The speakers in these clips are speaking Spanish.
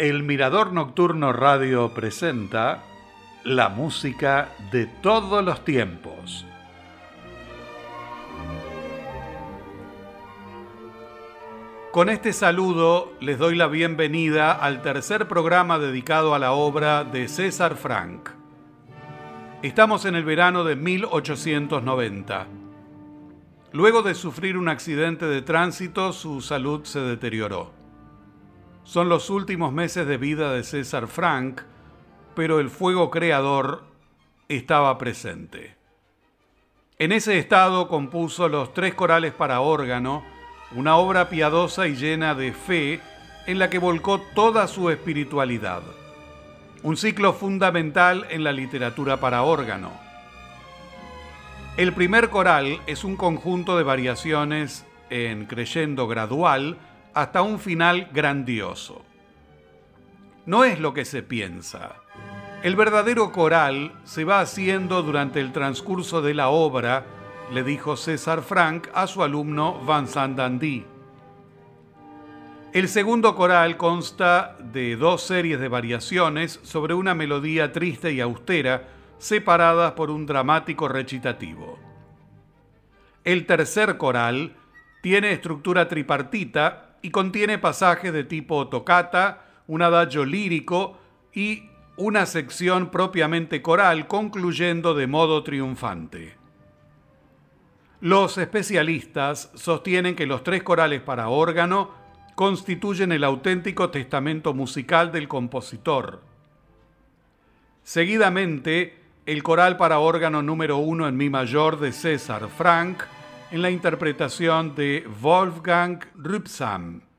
El Mirador Nocturno Radio presenta la música de todos los tiempos. Con este saludo les doy la bienvenida al tercer programa dedicado a la obra de César Frank. Estamos en el verano de 1890. Luego de sufrir un accidente de tránsito, su salud se deterioró. Son los últimos meses de vida de César Frank, pero el fuego creador estaba presente. En ese estado compuso los tres corales para órgano, una obra piadosa y llena de fe en la que volcó toda su espiritualidad. Un ciclo fundamental en la literatura para órgano. El primer coral es un conjunto de variaciones en creyendo gradual, hasta un final grandioso. No es lo que se piensa. El verdadero coral se va haciendo durante el transcurso de la obra, le dijo César Frank a su alumno Vincent Dandy. El segundo coral consta de dos series de variaciones sobre una melodía triste y austera, separadas por un dramático recitativo. El tercer coral tiene estructura tripartita y contiene pasajes de tipo tocata, un adagio lírico y una sección propiamente coral concluyendo de modo triunfante. Los especialistas sostienen que los tres corales para órgano constituyen el auténtico testamento musical del compositor. Seguidamente, el coral para órgano número uno en mi mayor de César Frank, en la interpretación de Wolfgang Rübsam.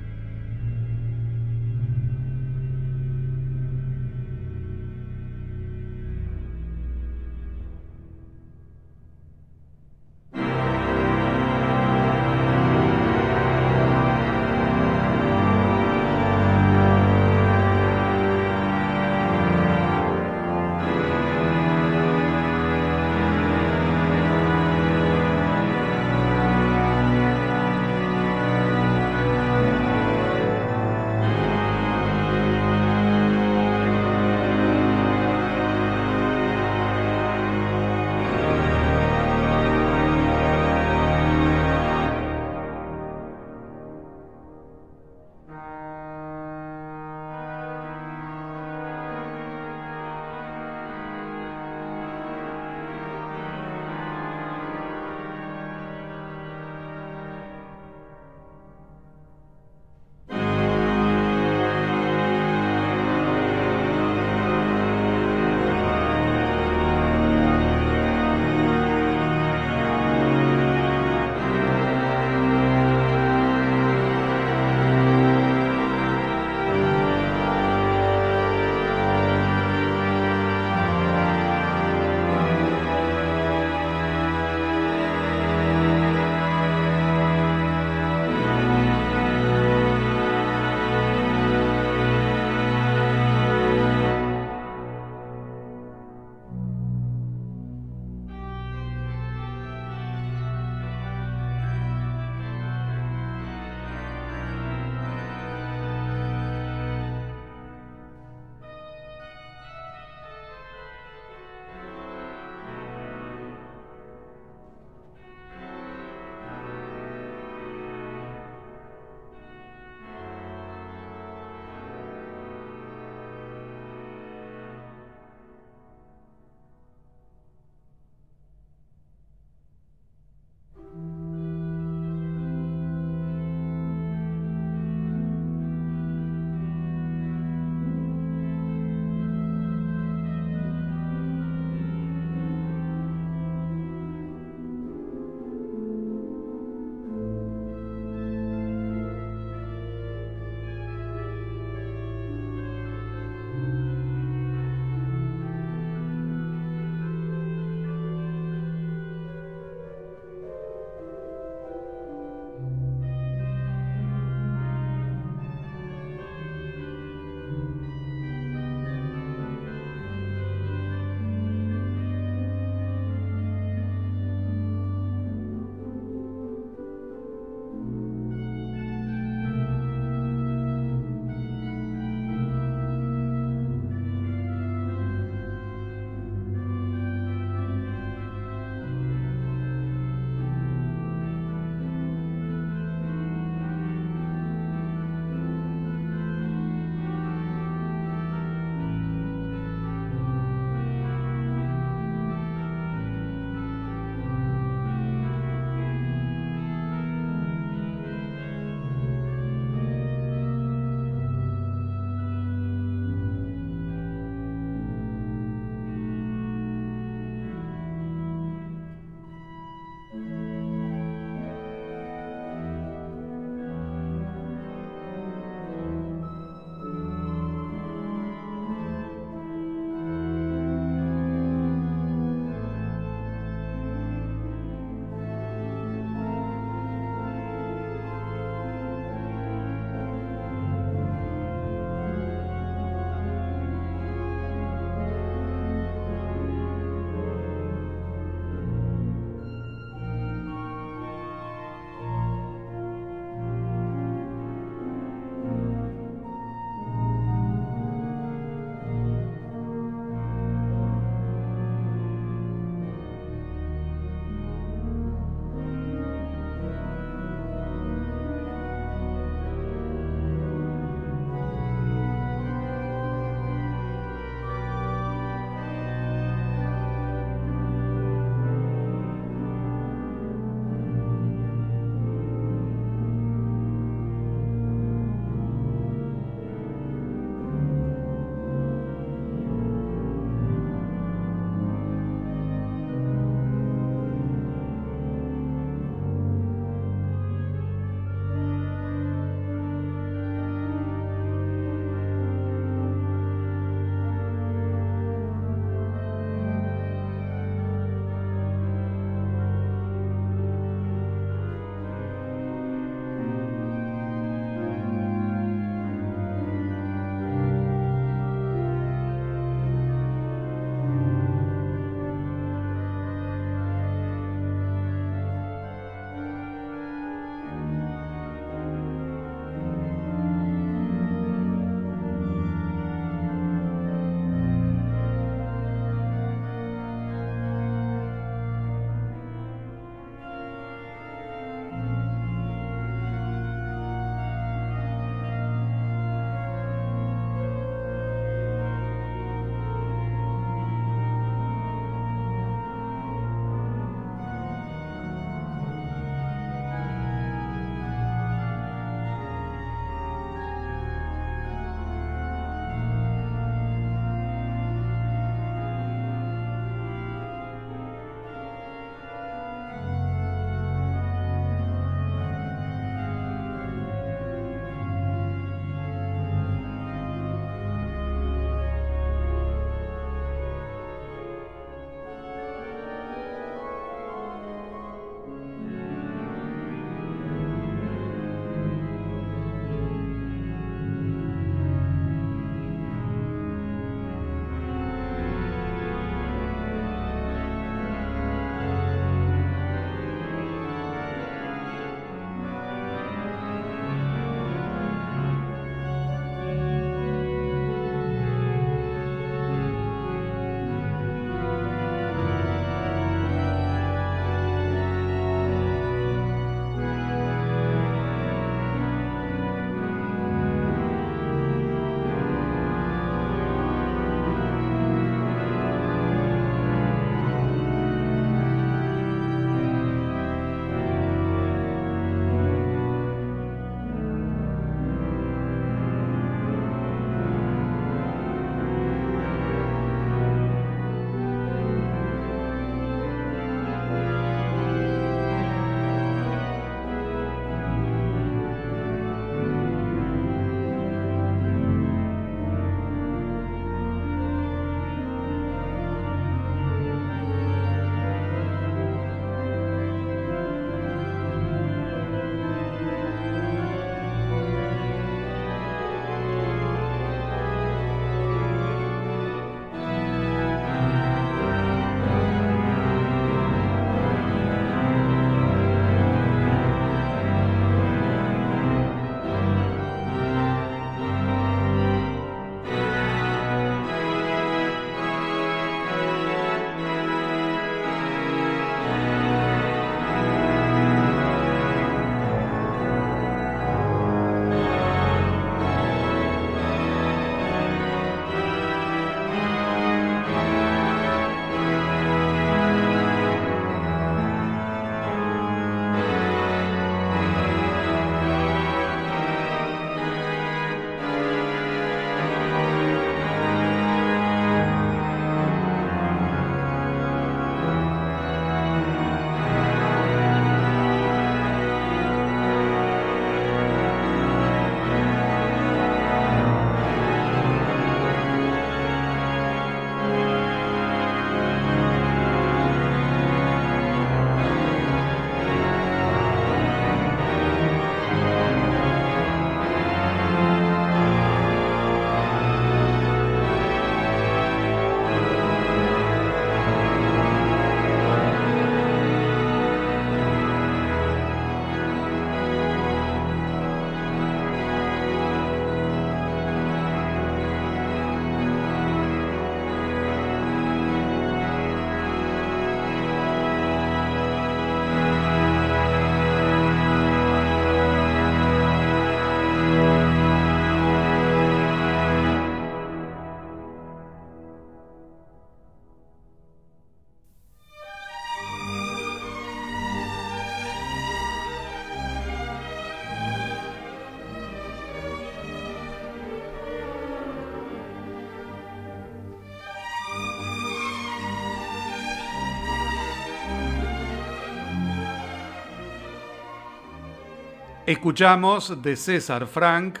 Escuchamos de César Frank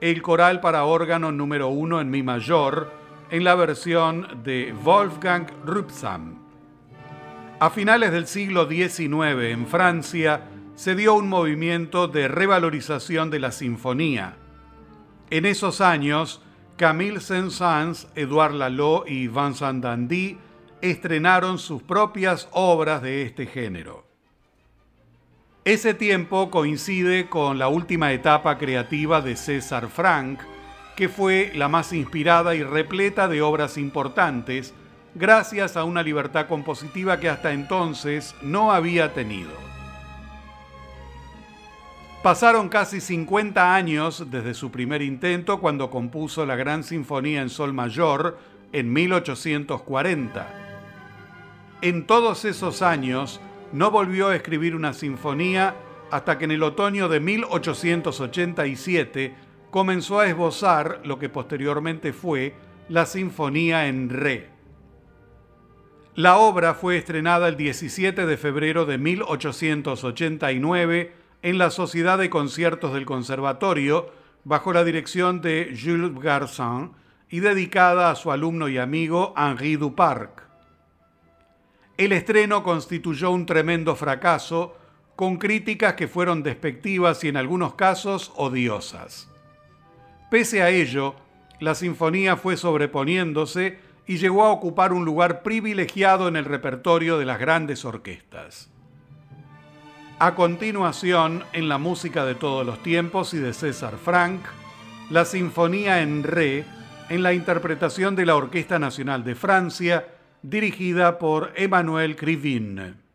el coral para órgano número uno en Mi mayor en la versión de Wolfgang Rübsam. A finales del siglo XIX en Francia se dio un movimiento de revalorización de la sinfonía. En esos años, Camille Saint-Saëns, Edouard Lalo y Vincent Dandy estrenaron sus propias obras de este género. Ese tiempo coincide con la última etapa creativa de César Frank, que fue la más inspirada y repleta de obras importantes, gracias a una libertad compositiva que hasta entonces no había tenido. Pasaron casi 50 años desde su primer intento cuando compuso la Gran Sinfonía en Sol Mayor en 1840. En todos esos años, no volvió a escribir una sinfonía hasta que en el otoño de 1887 comenzó a esbozar lo que posteriormente fue la Sinfonía en Re. La obra fue estrenada el 17 de febrero de 1889 en la Sociedad de Conciertos del Conservatorio bajo la dirección de Jules Garçon y dedicada a su alumno y amigo Henri Duparc. El estreno constituyó un tremendo fracaso, con críticas que fueron despectivas y en algunos casos odiosas. Pese a ello, la sinfonía fue sobreponiéndose y llegó a ocupar un lugar privilegiado en el repertorio de las grandes orquestas. A continuación, en la música de todos los tiempos y de César Frank, la Sinfonía en Re, en la interpretación de la Orquesta Nacional de Francia, dirigida por Emmanuel Krivin.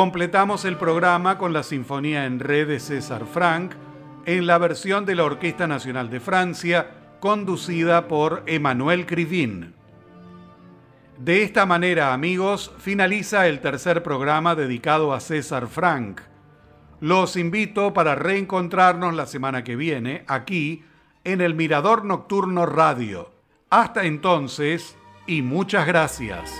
Completamos el programa con la Sinfonía en Re de César Franck en la versión de la Orquesta Nacional de Francia, conducida por Emmanuel Crivin. De esta manera, amigos, finaliza el tercer programa dedicado a César Franck. Los invito para reencontrarnos la semana que viene aquí en el Mirador Nocturno Radio. Hasta entonces y muchas gracias.